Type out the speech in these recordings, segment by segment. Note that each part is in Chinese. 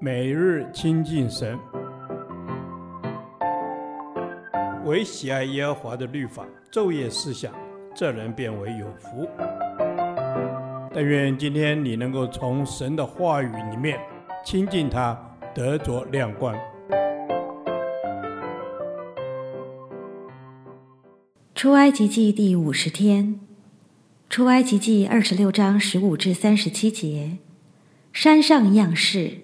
每日亲近神，唯喜爱耶和华的律法，昼夜思想，这人便为有福。但愿今天你能够从神的话语里面亲近他，得着亮光。出埃及记第五十天，出埃及记二十六章十五至三十七节，山上样式。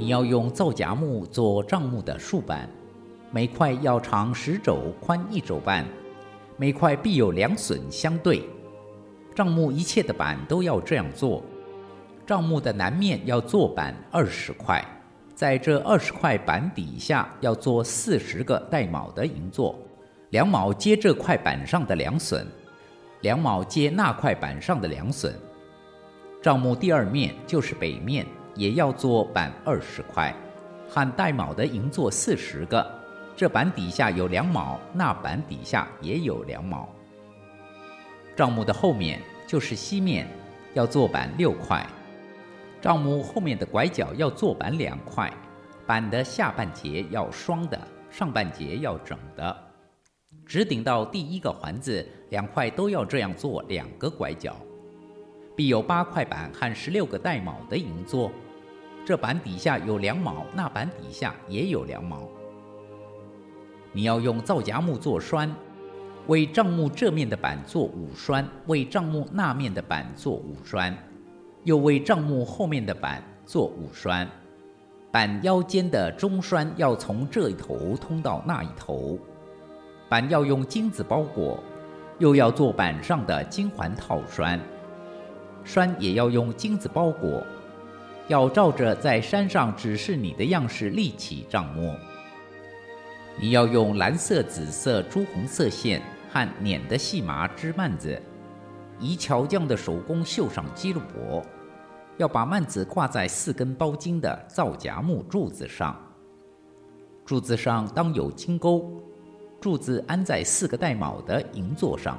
你要用皂荚木做帐幕的竖板，每块要长十肘，宽一肘半，每块必有两榫相对。帐幕一切的板都要这样做。帐幕的南面要做板二十块，在这二十块板底下要做四十个带卯的银座，两卯接这块板上的两榫，两卯接那块板上的两榫。帐幕第二面就是北面，也要做板二十块，和带卯的银座四十个，这板底下有两卯，那板底下也有两卯。帐目的后面就是西面，要做板六块。帐目后面的拐角要做板两块，板的下半截要双的，上半截要整的。直顶到第一个环子，两块都要这样做两个拐角。必有八块板和十六个带卯的银座，这板底下有两卯，那板底下也有两卯。你要用皂荚木做栓。为帐木这面的板做五栓，为帐木那面的板做五栓，又为帐木后面的板做五栓。板腰间的中栓要从这一头通到那一头。板要用金子包裹，又要做板上的金环套栓。栓也要用金子包裹，要照着在山上指示你的样式立起帐幕。你要用蓝色、紫色、朱红色线和捻的细麻织幔子，以巧匠的手工绣上基路伯。要把幔子挂在四根包金的皂荚木柱子上，柱子上当有金钩，柱子安在四个带卯的银座上。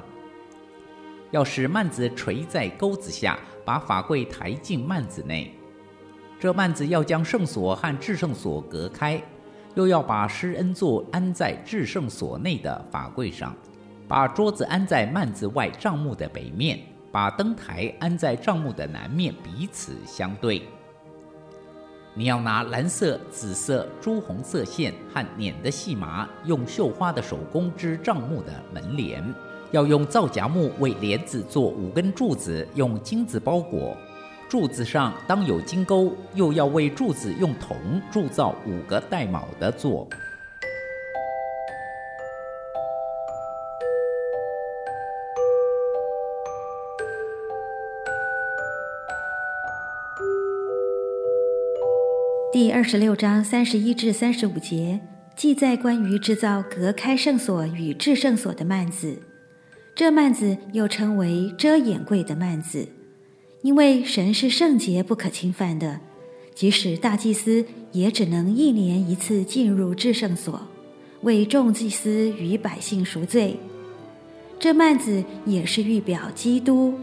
要使幔子垂在钩子下，把法柜抬进幔子内。这幔子要将圣所和至圣所隔开。又要把施恩座安在至圣所内的法柜上，把桌子安在幔子外帐幕的北面，把灯台安在帐幕的南面，彼此相对。你要拿蓝色、紫色、朱红色线和捻的细麻，用绣花的手工织帐幕的门帘，要用皂荚木为帘子做五根柱子，用金子包裹。柱子上当有金钩，又要为柱子用铜铸造五个带卯的座。第二十六章三十一至三十五节记载关于制造隔开圣所与至圣所的幔子，这幔子又称为遮掩柜的幔子。因为神是圣洁不可侵犯的，即使大祭司也只能一年一次进入至圣所，为众祭司与百姓赎罪。这幔子也是预表基督，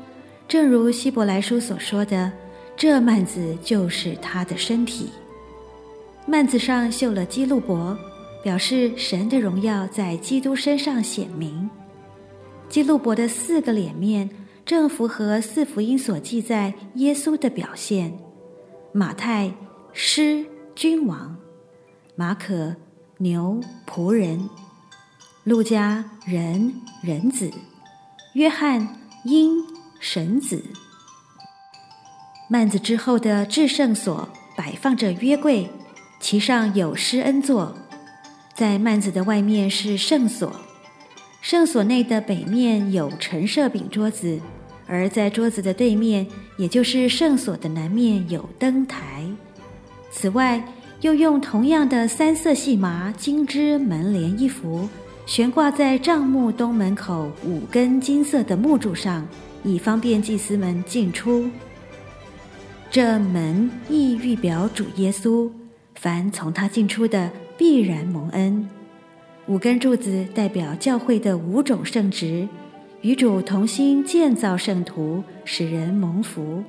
正如希伯来书所说的，这幔子就是他的身体。幔子上绣了基路伯，表示神的荣耀在基督身上显明。基路伯的四个脸面。正符合四福音所记载耶稣的表现：马太狮君王，马可牛仆人，路加人人子，约翰鹰神子。幔子之后的至圣所摆放着约柜，其上有施恩座，在幔子的外面是圣所，圣所内的北面有陈设饼桌子。而在桌子的对面，也就是圣所的南面，有灯台。此外，又用同样的三色细麻金织门帘一幅，悬挂在帐幕东门口五根金色的木柱上，以方便祭司们进出。这门亦预表主耶稣，凡从他进出的，必然蒙恩。五根柱子代表教会的五种圣职，与主同心建造圣徒，使人蒙福。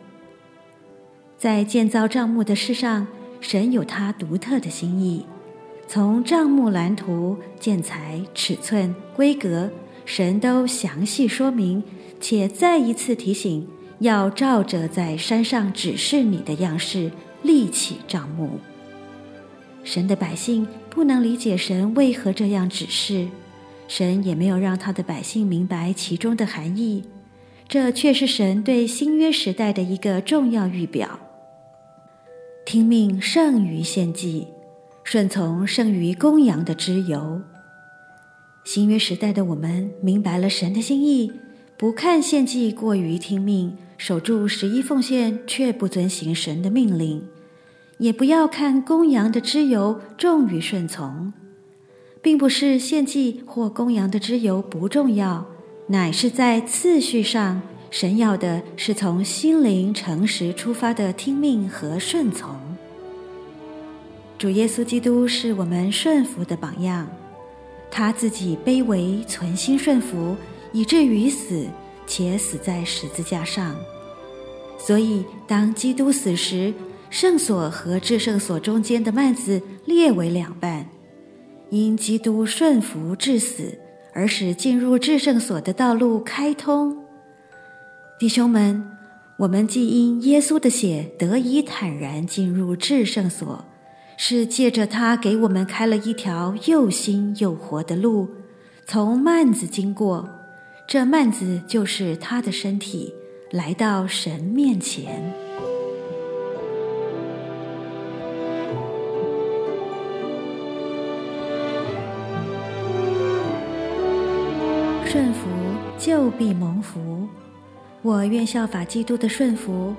在建造帐幕的事上，神有他独特的心意。从帐幕蓝图、建材、尺寸、规格，神都详细说明，且再一次提醒，要照着在山上指示你的样式立起帐幕。神的百姓不能理解神为何这样指示，神也没有让他的百姓明白其中的含义。这却是神对新约时代的一个重要预表。听命胜于献祭，顺从胜于公羊的脂油。新约时代的我们明白了神的心意，不看献祭过于听命，守住十一奉献却不遵行神的命令。也不要看公羊的脂油重于顺从，并不是献祭或公羊的脂油不重要，乃是在次序上，神要的是从心灵诚实出发的听命和顺从。主耶稣基督是我们顺服的榜样，他自己卑微，存心顺服，以至于死，且死在十字架上。所以，当基督死时，圣所和至圣所中间的幔子裂为两半，因基督顺服至死，而使进入至圣所的道路开通。弟兄们，我们既因耶稣的血得以坦然进入至圣所，是借着他给我们开了一条又新又活的路，从幔子经过，这幔子就是他的身体，来到神面前。顺服就必蒙福。我愿效法基督的顺服，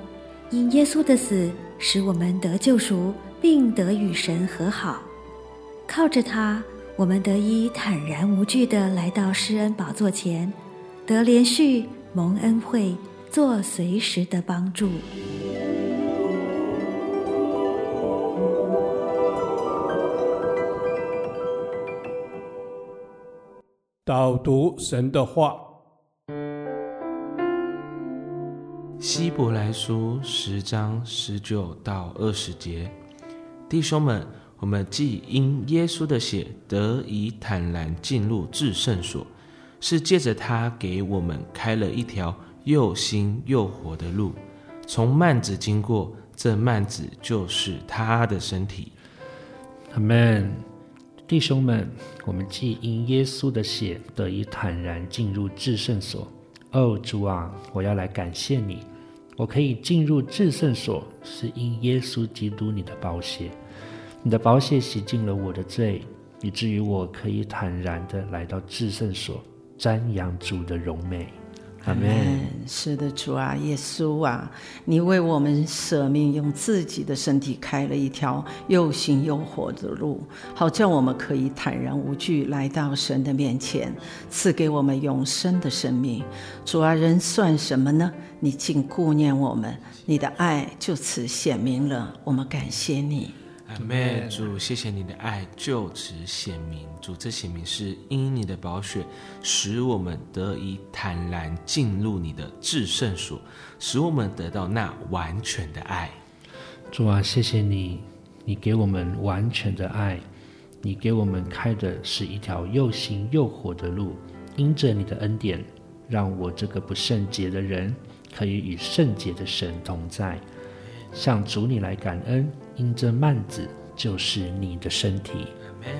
因耶稣的死使我们得救赎，并得与神和好。靠着他，我们得以坦然无惧地来到施恩宝座前，得连续蒙恩惠，做随时的帮助。导读神的话，希伯来书十章十九到二十节，弟兄们，我们既因耶稣的血得以坦然进入至圣所，是借着他给我们开了一条又新又活的路，从幔子经过，这幔子就是他的身体。阿门。弟兄们，我们既因耶稣的血得以坦然进入至圣所。哦，主啊，我要来感谢你，我可以进入至圣所，是因耶稣基督你的宝血，你的宝血洗净了我的罪，以至于我可以坦然地来到至圣所，瞻仰主的荣美。阿门。是的，主啊，耶稣啊，你为我们舍命，用自己的身体开了一条又新又活的路，好叫我们可以坦然无惧来到神的面前，赐给我们永生的生命。主啊，人算什么呢？你竟顾念我们，你的爱就此显明了。我们感谢你。阿门，主，谢谢你的爱就此显明。主，这显明是因你的宝血，使我们得以坦然进入你的至圣所，使我们得到那完全的爱。主啊，谢谢你，你给我们完全的爱，你给我们开的是一条又新又活的路。因着你的恩典，让我这个不圣洁的人，可以与圣洁的神同在。向主你来感恩，因这幔子就是你的身体。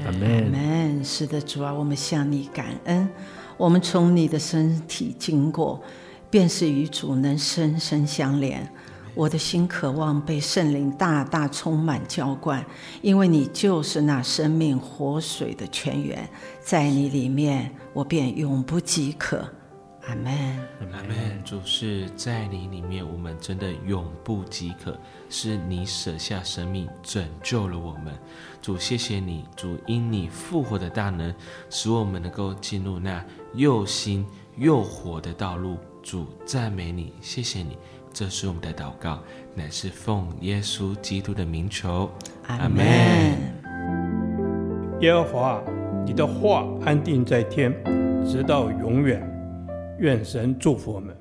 阿门。阿门。是的，主啊，我们向你感恩。我们从你的身体经过，便是与主能深深相连。我的心渴望被圣灵大大充满浇灌，因为你就是那生命活水的泉源，在你里面，我便永不饥渴。阿门，阿门。主是在你里面，我们真的永不饥渴。是你舍下生命拯救了我们，主谢谢你，主因你复活的大能，使我们能够进入那又新又活的道路。主赞美你，谢谢你，这是我们的祷告，乃是奉耶稣基督的名求。阿门。耶和华，你的话安定在天，直到永远。愿神祝福我们。